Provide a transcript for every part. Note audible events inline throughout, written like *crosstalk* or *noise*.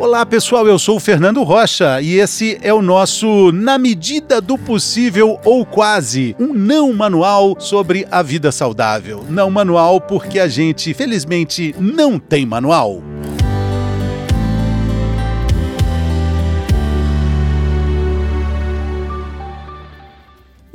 Olá pessoal, eu sou o Fernando Rocha e esse é o nosso Na Medida do Possível ou Quase, um não manual sobre a vida saudável. Não manual porque a gente, felizmente, não tem manual.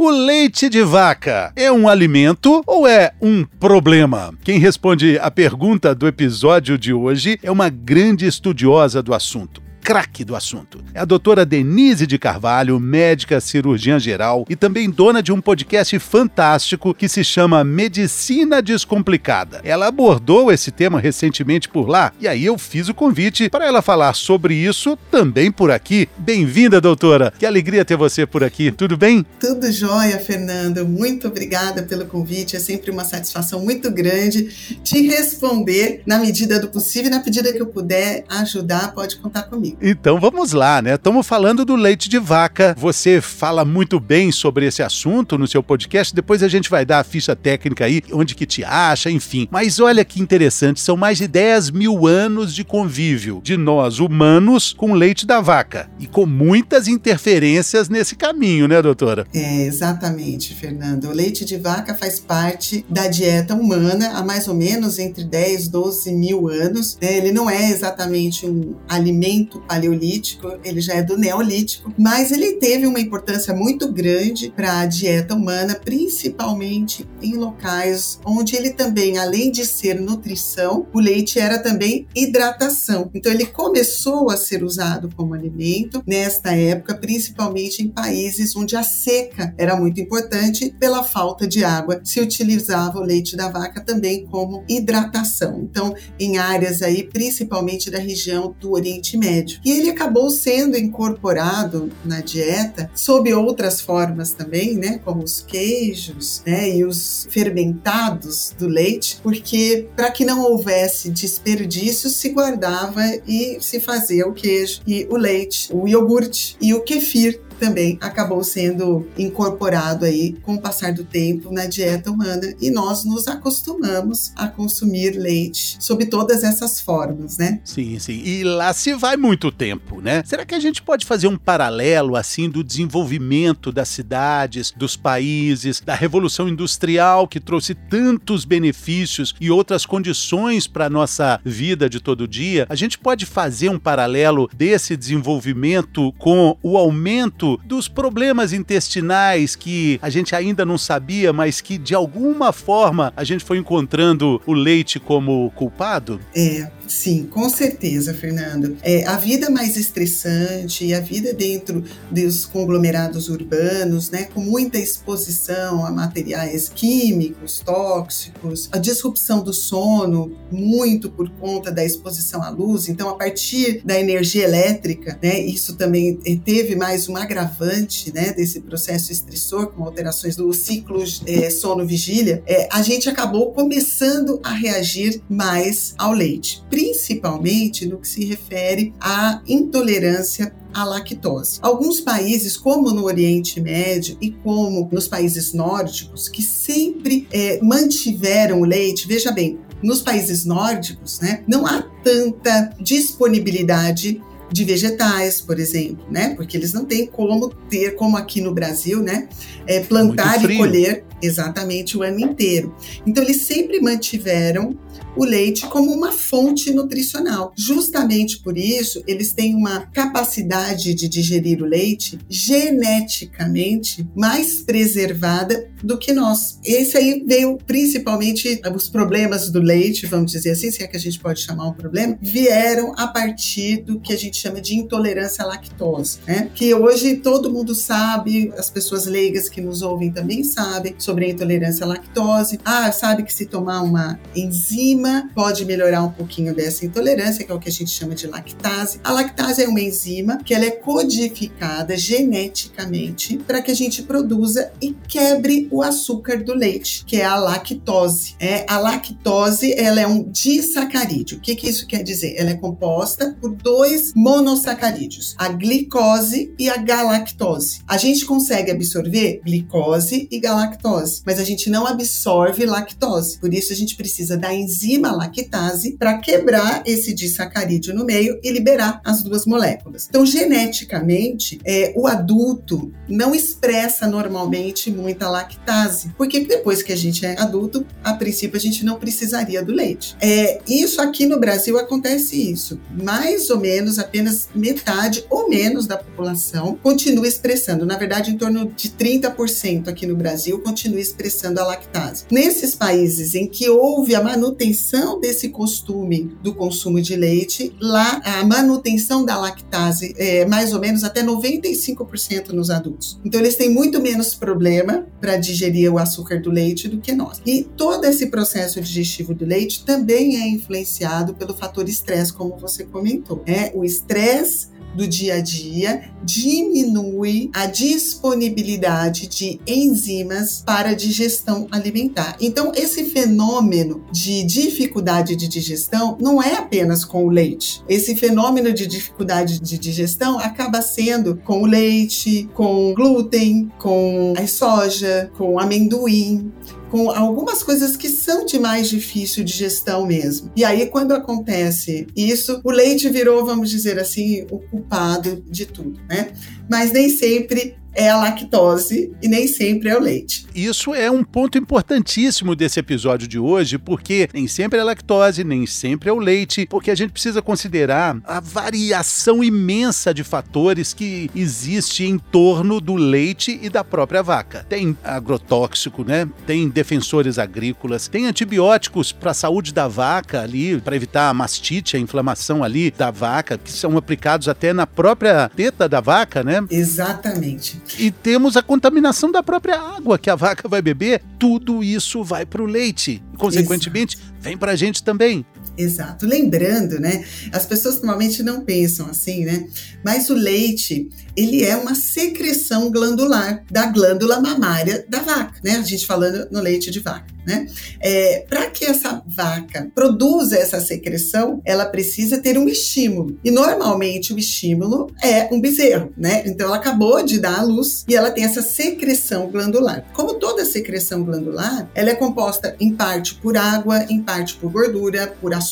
O leite de vaca é um alimento ou é um problema? Quem responde a pergunta do episódio de hoje é uma grande estudiosa do assunto craque do assunto. É a doutora Denise de Carvalho, médica cirurgiã geral e também dona de um podcast fantástico que se chama Medicina Descomplicada. Ela abordou esse tema recentemente por lá e aí eu fiz o convite para ela falar sobre isso também por aqui. Bem-vinda, doutora. Que alegria ter você por aqui. Tudo bem? Tudo jóia, Fernando. Muito obrigada pelo convite. É sempre uma satisfação muito grande te responder na medida do possível e na medida que eu puder ajudar, pode contar comigo. Então vamos lá, né? Estamos falando do leite de vaca. Você fala muito bem sobre esse assunto no seu podcast. Depois a gente vai dar a ficha técnica aí, onde que te acha, enfim. Mas olha que interessante, são mais de 10 mil anos de convívio de nós humanos com leite da vaca. E com muitas interferências nesse caminho, né, doutora? É, exatamente, Fernando. O leite de vaca faz parte da dieta humana há mais ou menos entre 10 e 12 mil anos. É, ele não é exatamente um alimento paleolítico, ele já é do neolítico, mas ele teve uma importância muito grande para a dieta humana, principalmente em locais onde ele também, além de ser nutrição, o leite era também hidratação. Então ele começou a ser usado como alimento nesta época, principalmente em países onde a seca era muito importante pela falta de água. Se utilizava o leite da vaca também como hidratação. Então, em áreas aí, principalmente da região do Oriente Médio. E ele acabou sendo incorporado na dieta sob outras formas também, né, como os queijos, né, e os fermentados do leite, porque para que não houvesse desperdício, se guardava e se fazia o queijo e o leite, o iogurte e o kefir também acabou sendo incorporado aí com o passar do tempo na dieta humana e nós nos acostumamos a consumir leite sob todas essas formas, né? Sim, sim. E lá se vai muito tempo, né? Será que a gente pode fazer um paralelo assim do desenvolvimento das cidades, dos países, da revolução industrial que trouxe tantos benefícios e outras condições para nossa vida de todo dia? A gente pode fazer um paralelo desse desenvolvimento com o aumento dos problemas intestinais que a gente ainda não sabia, mas que de alguma forma a gente foi encontrando o leite como culpado? É, sim, com certeza, Fernando. É, a vida mais estressante a vida dentro dos conglomerados urbanos, né, com muita exposição a materiais químicos, tóxicos, a disrupção do sono, muito por conta da exposição à luz. Então, a partir da energia elétrica, né, isso também eh, teve mais uma agravante né, desse processo estressor, com alterações do ciclo é, sono-vigília, é, a gente acabou começando a reagir mais ao leite, principalmente no que se refere à intolerância à lactose. Alguns países, como no Oriente Médio e como nos países nórdicos, que sempre é, mantiveram o leite, veja bem, nos países nórdicos, né, não há tanta disponibilidade de vegetais, por exemplo, né? Porque eles não têm como ter, como aqui no Brasil, né? É, plantar e colher exatamente o ano inteiro. Então, eles sempre mantiveram o leite como uma fonte nutricional. Justamente por isso, eles têm uma capacidade de digerir o leite geneticamente mais preservada do que nós. Esse aí veio principalmente os problemas do leite, vamos dizer assim, se é que a gente pode chamar um problema, vieram a partir do que a gente chama de intolerância à lactose, né? Que hoje todo mundo sabe, as pessoas leigas que nos ouvem também sabem sobre a intolerância à lactose. Ah, sabe que se tomar uma enzima enzima pode melhorar um pouquinho dessa intolerância, que é o que a gente chama de lactase. A lactase é uma enzima que ela é codificada geneticamente para que a gente produza e quebre o açúcar do leite, que é a lactose. É, a lactose ela é um disacarídeo. O que, que isso quer dizer? Ela é composta por dois monossacarídeos, a glicose e a galactose. A gente consegue absorver glicose e galactose, mas a gente não absorve lactose. Por isso a gente precisa da enzima enzima lactase para quebrar esse disacarídeo no meio e liberar as duas moléculas. Então, geneticamente, é, o adulto não expressa normalmente muita lactase, porque depois que a gente é adulto, a princípio a gente não precisaria do leite. É, isso aqui no Brasil acontece isso. Mais ou menos apenas metade ou menos da população continua expressando. Na verdade, em torno de 30% aqui no Brasil continua expressando a lactase. Nesses países em que houve a manutenção desse costume do consumo de leite, lá a manutenção da lactase é mais ou menos até 95% nos adultos. Então, eles têm muito menos problema para digerir o açúcar do leite do que nós. E todo esse processo digestivo do leite também é influenciado pelo fator estresse, como você comentou. É o estresse do dia a dia diminui a disponibilidade de enzimas para digestão alimentar. Então, esse fenômeno de dificuldade de digestão não é apenas com o leite. Esse fenômeno de dificuldade de digestão acaba sendo com o leite, com glúten, com a soja, com amendoim com algumas coisas que são de mais difícil de gestão mesmo. E aí, quando acontece isso, o leite virou, vamos dizer assim, o culpado de tudo, né? Mas nem sempre é a lactose e nem sempre é o leite. Isso é um ponto importantíssimo desse episódio de hoje, porque nem sempre é a lactose, nem sempre é o leite, porque a gente precisa considerar a variação imensa de fatores que existe em torno do leite e da própria vaca. Tem agrotóxico, né? Tem defensores agrícolas, tem antibióticos para a saúde da vaca ali, para evitar a mastite, a inflamação ali da vaca, que são aplicados até na própria teta da vaca, né? Exatamente. E temos a contaminação da própria água que a vaca vai beber. Tudo isso vai para o leite. Consequentemente, vem para a gente também. Exato. Lembrando, né? As pessoas normalmente não pensam assim, né? Mas o leite, ele é uma secreção glandular da glândula mamária da vaca, né? A gente falando no leite de vaca, né? É, Para que essa vaca produza essa secreção, ela precisa ter um estímulo. E normalmente o estímulo é um bezerro, né? Então ela acabou de dar à luz e ela tem essa secreção glandular. Como toda secreção glandular, ela é composta em parte por água, em parte por gordura, por açúcar,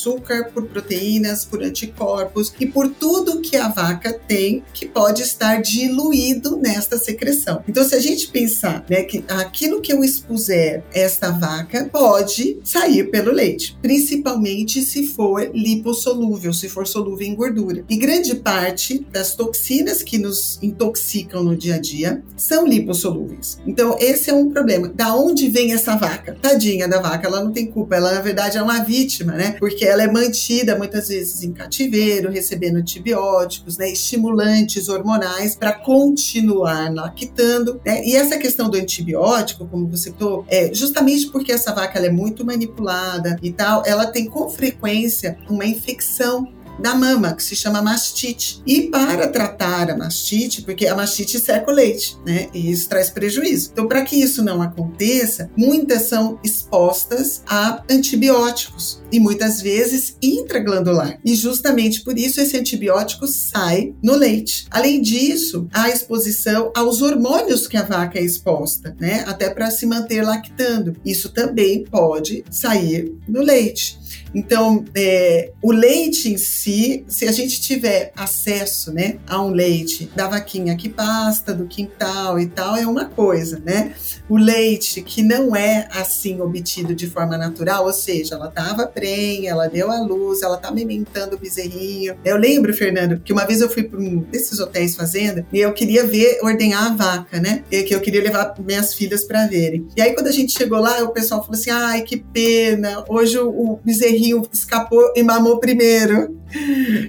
por proteínas, por anticorpos e por tudo que a vaca tem que pode estar diluído nesta secreção. Então, se a gente pensar né, que aquilo que eu expuser esta vaca pode sair pelo leite, principalmente se for lipossolúvel, se for solúvel em gordura. E grande parte das toxinas que nos intoxicam no dia a dia são lipossolúveis. Então, esse é um problema. Da onde vem essa vaca? Tadinha da vaca, ela não tem culpa, ela na verdade é uma vítima, né? Porque ela é mantida muitas vezes em cativeiro, recebendo antibióticos, né? Estimulantes hormonais para continuar lactando, né? E essa questão do antibiótico, como você falou, é justamente porque essa vaca é muito manipulada e tal, ela tem com frequência uma infecção da mama, que se chama mastite. E para tratar a mastite, porque a mastite seca o leite, né? E isso traz prejuízo. Então, para que isso não aconteça, muitas são expostas a antibióticos e muitas vezes intraglandular. E justamente por isso esse antibiótico sai no leite. Além disso, a exposição aos hormônios que a vaca é exposta, né? Até para se manter lactando. Isso também pode sair no leite. Então, é, o leite em si, se a gente tiver acesso, né, a um leite da vaquinha que pasta, do quintal e tal, é uma coisa, né? O leite que não é assim obtido de forma natural, ou seja, ela estava prenha, ela deu a luz, ela tá alimentando o bezerrinho. Eu lembro, Fernando, que uma vez eu fui para um desses hotéis fazenda e eu queria ver ordenhar a vaca, né? E que eu queria levar minhas filhas para verem. E aí quando a gente chegou lá, o pessoal falou assim: "Ai, que pena, hoje o, o bezerrinho escapou e mamou primeiro.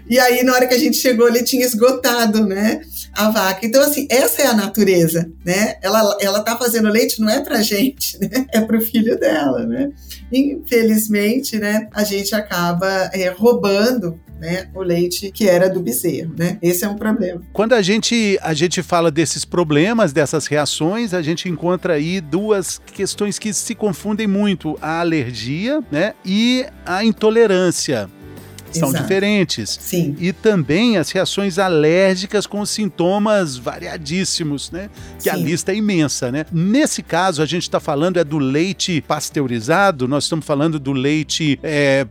E aí, na hora que a gente chegou, ele tinha esgotado, né? A vaca. Então, assim, essa é a natureza, né? Ela, ela tá fazendo leite não é pra gente, né? É pro filho dela, né? Infelizmente, né? A gente acaba é, roubando né, o leite que era do bezerro, né? Esse é um problema. Quando a gente a gente fala desses problemas, dessas reações, a gente encontra aí duas questões que se confundem muito: a alergia, né, e a intolerância. São Exato. diferentes. Sim. E também as reações alérgicas com sintomas variadíssimos, né? Que a Sim. lista é imensa, né? Nesse caso, a gente está falando é do leite pasteurizado, nós estamos falando do leite é,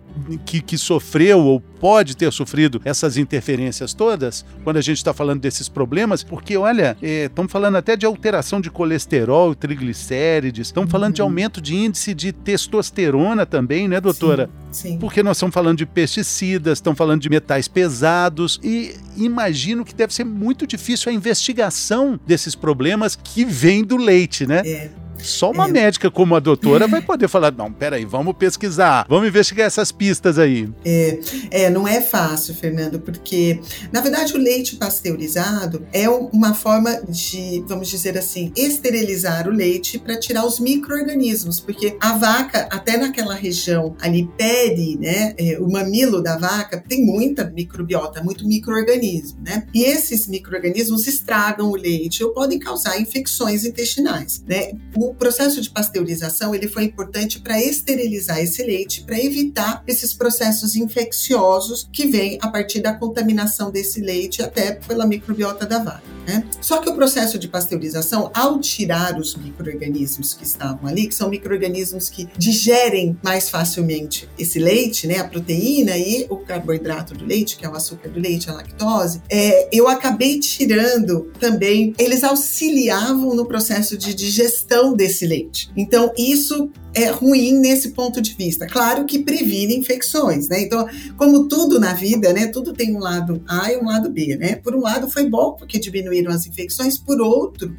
que, que sofreu ou pode ter sofrido essas interferências todas, quando a gente está falando desses problemas, porque olha, estamos falando até de alteração de colesterol, triglicérides, estamos falando de Uhum. aumento de índice de testosterona também, né, doutora? Sim. Porque nós estamos falando de pesticidas, estamos falando de metais pesados e imagino que deve ser muito difícil a investigação desses problemas que vêm do leite, né? É. Só uma É. médica como a doutora vai poder falar: não, peraí, vamos pesquisar, vamos investigar essas pistas aí. É, não é fácil, Fernando, porque, na verdade, o leite pasteurizado é um- uma forma de, vamos dizer assim, esterilizar o leite para tirar os micro-organismos, porque a vaca, até naquela região ali, pele, né, é, o mamilo da vaca, tem muita microbiota, muito micro-organismo, né? E esses micro-organismos estragam o leite ou podem causar infecções intestinais, né? O processo de pasteurização, ele foi importante para esterilizar esse leite, para evitar esses processos infecciosos que vêm a partir da contaminação desse leite até pela microbiota da vaca. Né? Só que o processo de pasteurização, ao tirar os micro-organismos que estavam ali, que são micro-organismos que digerem mais facilmente esse leite, né, a proteína e o carboidrato do leite, que é o açúcar do leite, a lactose, é, eu acabei tirando também, eles auxiliavam no processo de digestão desse leite. Então, isso é ruim nesse ponto de vista. Claro que previne infecções, né? Então, como tudo na vida, né? Tudo tem um lado A e um lado B, né? Por um lado foi bom porque diminuíram as infecções, por outro,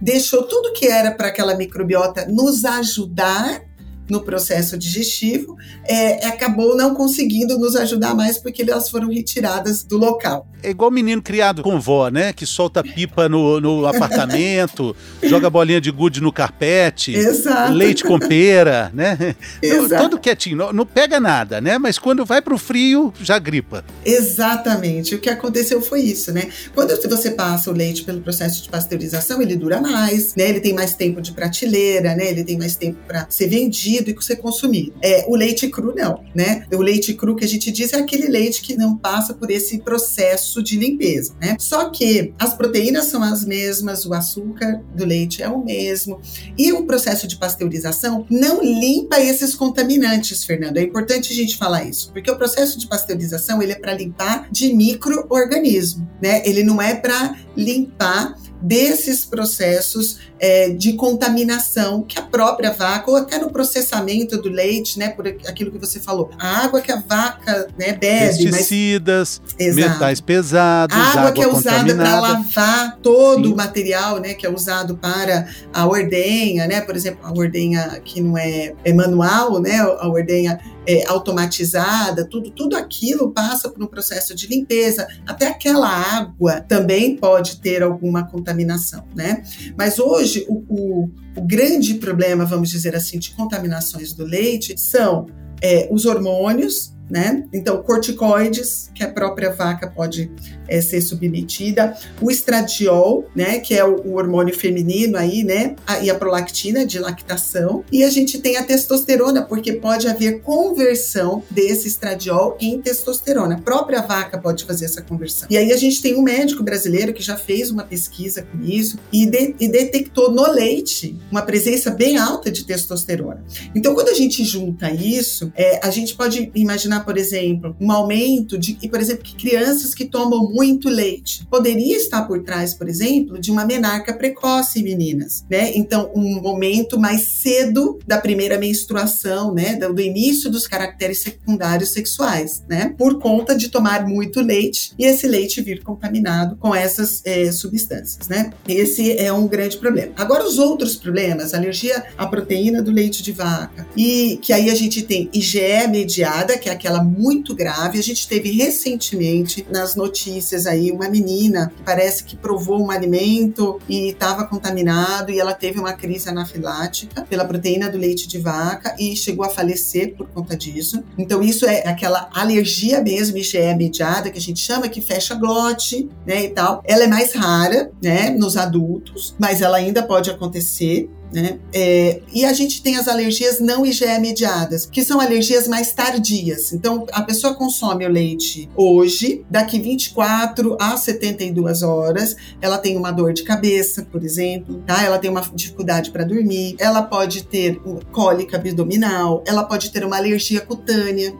deixou tudo que era para aquela microbiota nos ajudar no processo digestivo, é, acabou não conseguindo nos ajudar mais porque elas foram retiradas do local. É igual menino criado com vó, né? Que solta pipa no, no *laughs* apartamento, joga bolinha de gude no carpete, Exato. leite com pera, né? *laughs* Exato. Todo quietinho, não, não pega nada, né? Mas quando vai pro frio, já gripa. Exatamente. O que aconteceu foi isso, né? Quando você passa o leite pelo processo de pasteurização, ele dura mais, né? Ele tem mais tempo de prateleira, né? Ele tem mais tempo para ser vendido e ser consumido. É, o leite cru não, né? O leite cru que a gente diz é aquele leite que não passa por esse processo de limpeza, né? Só que as proteínas são as mesmas, o açúcar do leite é o mesmo e o processo de pasteurização não limpa esses contaminantes, Fernando. É importante a gente falar isso, porque o processo de pasteurização ele é para limpar de micro-organismo, né? Ele não é para limpar desses processos é, de contaminação que a própria vaca, ou até no processamento do leite, né, por aquilo que você falou, a água que a vaca né, bebe, pesticidas, mas, metais pesados, a água, água que é usada para lavar todo Sim. o material, né, que é usado para a ordenha, né, por exemplo, a ordenha que não é, é manual, né, a ordenha é, automatizada, tudo, tudo aquilo passa por um processo de limpeza. Até aquela água também pode ter alguma contaminação, né? Mas hoje o, o, o grande problema, vamos dizer assim, de contaminações do leite são é, os hormônios, né? Então, corticoides, que a própria vaca pode é, ser submetida, o estradiol, né? Que é o, o, hormônio feminino aí, né? A, e a prolactina de lactação. E a gente tem a testosterona, porque pode haver conversão desse estradiol em testosterona. A própria vaca pode fazer essa conversão. E aí a gente tem um médico brasileiro que já fez uma pesquisa com isso e, de, e detectou no leite uma presença bem alta de testosterona. Então, quando a gente junta isso, é, a gente pode imaginar por exemplo, um aumento de, por exemplo, que crianças que tomam muito leite. Poderia estar por trás, por exemplo, de uma menarca precoce em meninas, né? Então, um momento mais cedo da primeira menstruação, né? Do início dos caracteres secundários sexuais, né? Por conta de tomar muito leite e esse leite vir contaminado com essas é, substâncias, né? Esse é um grande problema. Agora, os outros problemas, alergia à proteína do leite de vaca, e que aí a gente tem IgE mediada, que é aquela muito grave. A gente teve recentemente nas notícias aí uma menina que parece que provou um alimento e estava contaminado e ela teve uma crise anafilática pela proteína do leite de vaca e chegou a falecer por conta disso. Então isso é aquela alergia mesmo, IgE mediada que a gente chama que fecha glote, né, e tal. Ela é mais rara, né, nos adultos, mas ela ainda pode acontecer né? É, e a gente tem as alergias não IgE mediadas, que são alergias mais tardias. Então, a pessoa consome o leite hoje, daqui 24 a 72 horas, ela tem uma dor de cabeça, por exemplo, tá? Ela tem uma dificuldade para dormir, ela pode ter cólica abdominal, ela pode ter uma alergia cutânea,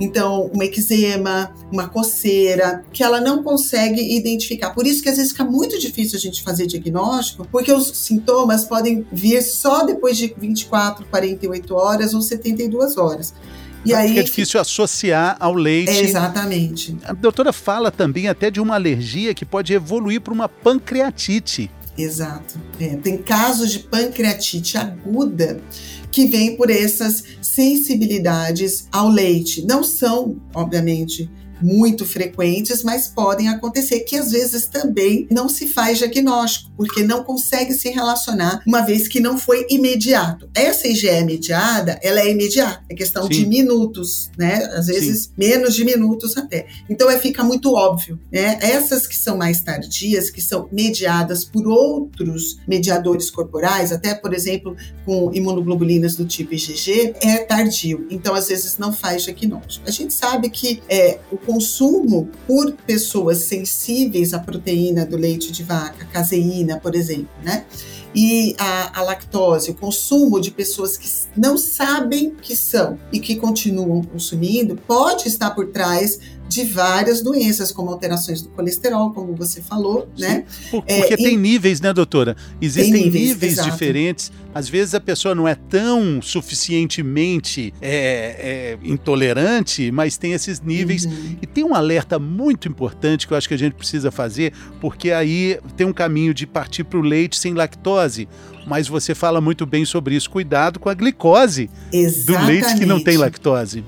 então, uma eczema, uma coceira, que ela não consegue identificar. Por isso que às vezes fica muito difícil a gente fazer diagnóstico, porque os sintomas podem vir só depois de 24, 48 horas ou 72 horas. E aí fica difícil associar ao leite. É, exatamente. A doutora fala também até de uma alergia que pode evoluir para uma pancreatite. Exato. É, tem casos de pancreatite aguda que vem por essas sensibilidades ao leite. Não são, obviamente, muito frequentes, mas podem acontecer, que às vezes também não se faz diagnóstico, porque não consegue se relacionar, uma vez que não foi imediato. Essa IgE mediada, ela é imediata, é questão Sim. de minutos, né? Às vezes Sim. menos de minutos até. Então é, fica muito óbvio, né? Essas que são mais tardias, que são mediadas por outros mediadores corporais, até por exemplo com imunoglobulinas do tipo IgG, é tardio. Então às vezes não faz diagnóstico. A gente sabe que é, o consumo por pessoas sensíveis à proteína do leite de vaca, caseína, por exemplo, né? E a, a, lactose, o consumo de pessoas que não sabem que são e que continuam consumindo, pode estar por trás de várias doenças, como alterações do colesterol, como você falou, Sim. né? Porque é, tem e... níveis, né, doutora? Existem níveis, níveis diferentes. Às vezes a pessoa não é tão suficientemente é, é, intolerante, mas tem esses níveis. Uhum. E tem um alerta muito importante que eu acho que a gente precisa fazer, porque aí tem um caminho de partir para o leite sem lactose. Mas você fala muito bem sobre isso. Cuidado com a glicose Exatamente. do leite que não tem lactose.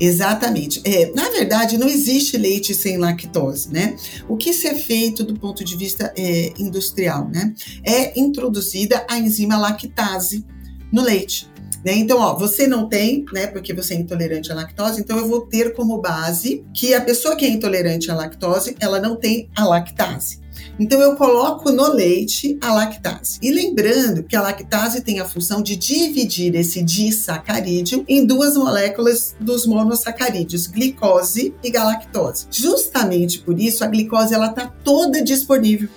Exatamente. É, na verdade, não existe leite sem lactose, né? O que se é feito do ponto de vista é, industrial, né? É introduzida a enzima lactase no leite. Né? Então, ó, você não tem, né? Porque você é intolerante à lactose, então eu vou ter como base que a pessoa que é intolerante à lactose, ela não tem a lactase. Então eu coloco no leite a lactase. E lembrando que a lactase tem a função de dividir esse disacarídeo em duas moléculas dos monossacarídeos, glicose e galactose. Justamente por isso a glicose ela está toda disponível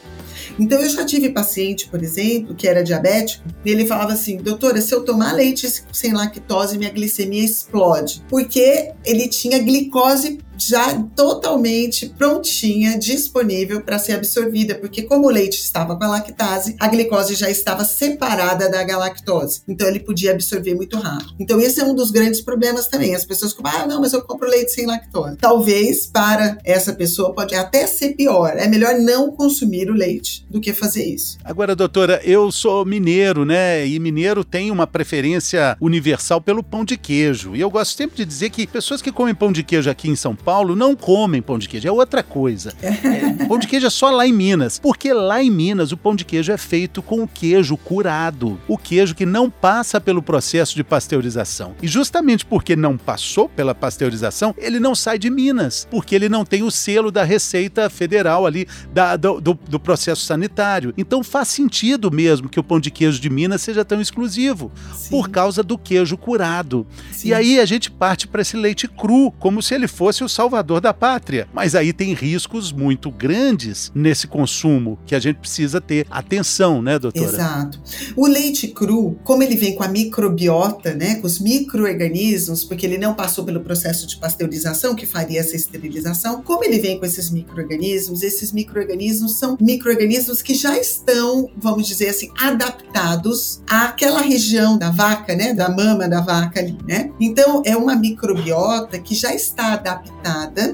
então, eu já tive paciente, por exemplo, que era diabético, e ele falava assim: doutora, se eu tomar leite sem lactose, minha glicemia explode. Porque ele tinha glicose já totalmente prontinha, disponível para ser absorvida, porque como o leite estava com a lactase, a glicose já estava separada da galactose, então ele podia absorver muito rápido. Então esse é um dos grandes problemas também. As pessoas compram, ah, não, mas eu compro leite sem lactose. Talvez para essa pessoa pode até ser pior. É melhor não consumir o leite do que fazer isso. Agora, doutora, eu sou mineiro, né? E mineiro tem uma preferência universal pelo pão de queijo. E eu gosto sempre de dizer que pessoas que comem pão de queijo aqui em São Paulo não comem pão de queijo, é outra coisa. É, pão de queijo é só lá em Minas, porque lá em Minas o pão de queijo é feito com o queijo curado, o queijo que não passa pelo processo de pasteurização. E justamente porque não passou pela pasteurização, ele não sai de Minas, porque ele não tem o selo da Receita Federal ali, da, do, do, do processo sanitário. Então faz sentido mesmo que o pão de queijo de Minas seja tão exclusivo, Sim. por causa do queijo curado. Sim. E aí a gente parte para esse leite cru, como se ele fosse o salvador da pátria. Mas aí tem riscos muito grandes nesse consumo que a gente precisa ter atenção, né, doutora? Exato. O leite cru, como ele vem com a microbiota, né, com os microorganismos, porque ele não passou pelo processo de pasteurização que faria essa esterilização, como ele vem com esses microorganismos, esses microorganismos são microorganismos que já estão, vamos dizer assim, adaptados àquela região da vaca, né, da mama da vaca ali, né? Então é uma microbiota que já está adaptada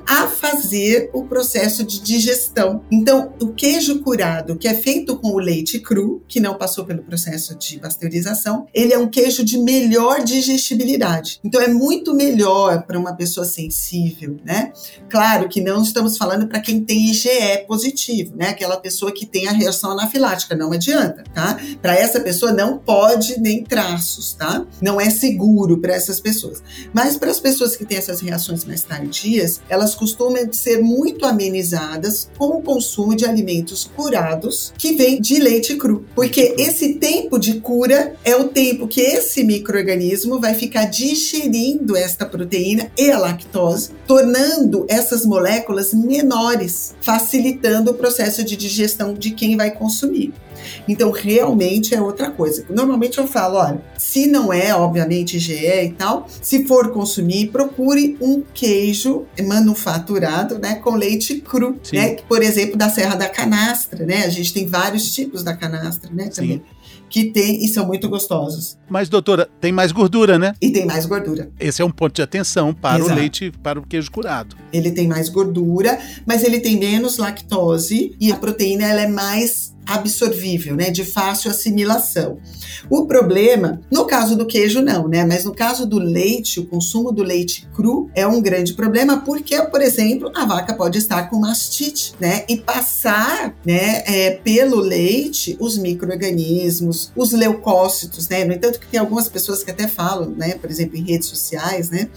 a fazer o processo de digestão. Então, o queijo curado, que é feito com o leite cru, que não passou pelo processo de pasteurização, ele é um queijo de melhor digestibilidade. Então, é muito melhor para uma pessoa sensível, né? Claro que não estamos falando para quem tem IgE positivo, né? Aquela pessoa que tem a reação anafilática, não adianta, tá? Para essa pessoa não pode nem traços, tá? Não é seguro para essas pessoas. Mas para as pessoas que têm essas reações mais tardias, alergias, elas costumam ser muito amenizadas com o consumo de alimentos curados que vem de leite cru, porque esse tempo de cura é o tempo que esse microorganismo vai ficar digerindo esta proteína e a lactose, tornando essas moléculas menores, facilitando o processo de digestão de quem vai consumir. Então, realmente é outra coisa. Normalmente eu falo, olha, se não é, obviamente, GE e tal, se for consumir, procure um queijo manufaturado, né, com leite cru, Sim. né, por exemplo, da Serra da Canastra, né? A gente tem vários tipos da canastra, né, também. Sim que tem e são muito gostosos. Mas, doutora, tem mais gordura, né? E tem mais gordura. Esse é um ponto de atenção para Exato. o leite, para o queijo curado. Ele tem mais gordura, mas ele tem menos lactose e a proteína ela é mais absorvível, né, de fácil assimilação. O problema, no caso do queijo não, né, mas no caso do leite, o consumo do leite cru é um grande problema porque, por exemplo, a vaca pode estar com mastite, né, e passar, né, é, pelo leite os microorganismos, os leucócitos, né. No entanto, que tem algumas pessoas que até falam, né, por exemplo, em redes sociais, né,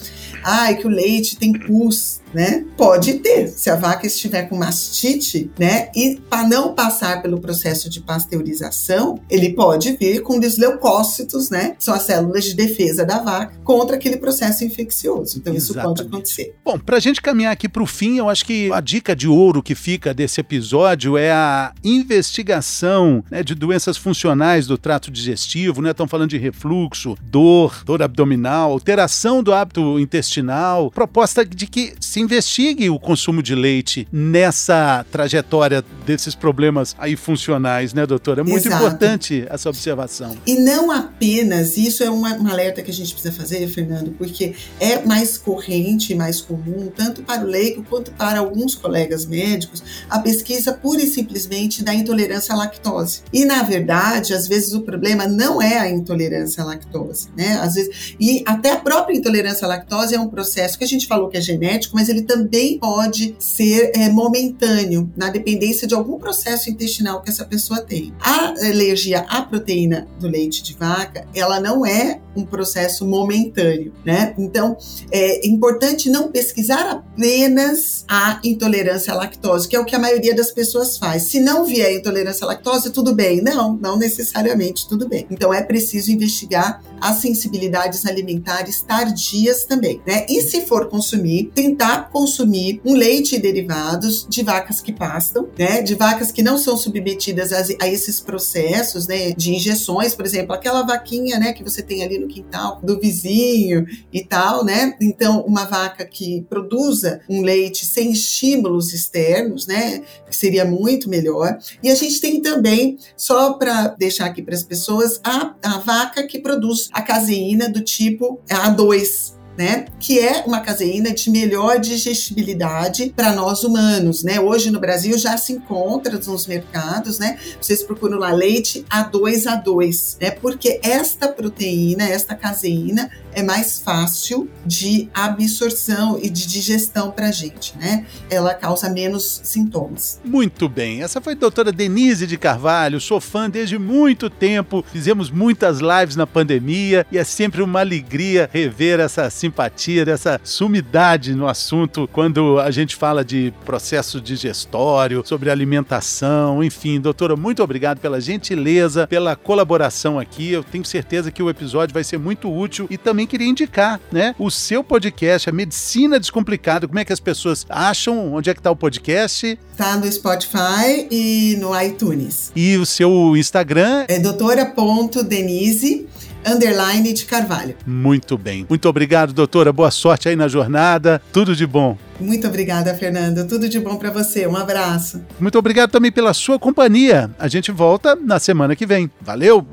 ah, que o leite tem pus, né? Pode ter, se a vaca estiver com mastite, né? E para não passar pelo processo de pasteurização, ele pode vir com desleucócitos, né? São as células de defesa da vaca contra aquele processo infeccioso. Então Exatamente. isso pode acontecer. Bom, para a gente caminhar aqui para o fim, eu acho que a dica de ouro que fica desse episódio é a investigação né, de doenças funcionais do trato digestivo, né? Estão falando de refluxo, dor, dor abdominal, alteração do hábito intestinal, proposta de que se investigue o consumo de leite nessa trajetória desses problemas aí funcionais, né, doutora? É muito Exato. importante essa observação. E não apenas, isso é uma, um alerta que a gente precisa fazer, Fernando, porque é mais corrente, mais comum, tanto para o leigo quanto para alguns colegas médicos, a pesquisa pura e simplesmente da intolerância à lactose. E, na verdade, às vezes o problema não é a intolerância à lactose, né? Às vezes, e até a própria intolerância à lactose é um processo que a gente falou que é genético, mas ele também pode ser é, momentâneo, na dependência de algum processo intestinal que essa pessoa tem. A alergia à proteína do leite de vaca, ela não é um processo momentâneo, né? Então, é importante não pesquisar apenas a intolerância à lactose, que é o que a maioria das pessoas faz. Se não vier intolerância à lactose, tudo bem. Não, não necessariamente tudo bem. Então, é preciso investigar as sensibilidades alimentares tardias também, né? E se for consumir, tentar consumir um leite e derivados de vacas que pastam, né? De vacas que não são submetidas a, esses processos, né? De injeções, por exemplo, aquela vaquinha, né? Que você tem ali no quintal do vizinho e tal, né? Então, uma vaca que produza um leite sem estímulos externos, né? Seria muito melhor. E a gente tem também, só para deixar aqui para as pessoas, a, a vaca que produz a caseína do tipo A2, né? Que é uma caseína de melhor digestibilidade para nós humanos, né? Hoje no Brasil já se encontra nos mercados, né? Vocês procuram lá leite A2A2, né? Porque esta proteína, esta caseína é mais fácil de absorção e de digestão para a gente, né? Ela causa menos sintomas. Muito bem. Essa foi a doutora Denise de Carvalho. Sou fã desde muito tempo. Fizemos muitas lives na pandemia e é sempre uma alegria rever essa simpatia, dessa sumidade no assunto quando a gente fala de processo digestório, sobre alimentação, enfim. Doutora, muito obrigado pela gentileza, pela colaboração aqui. Eu tenho certeza que o episódio vai ser muito útil e também queria indicar, né, o seu podcast, a Medicina Descomplicada. Como é que as pessoas acham? Onde é que tá o podcast? Tá no Spotify e no iTunes. E o seu Instagram? É doutora.denise underline de Carvalho. Muito bem. Muito obrigado, doutora. Boa sorte aí na jornada. Tudo de bom. Muito obrigada, Fernando. Tudo de bom para você. Um abraço. Muito obrigado também pela sua companhia. A gente volta na semana que vem. Valeu!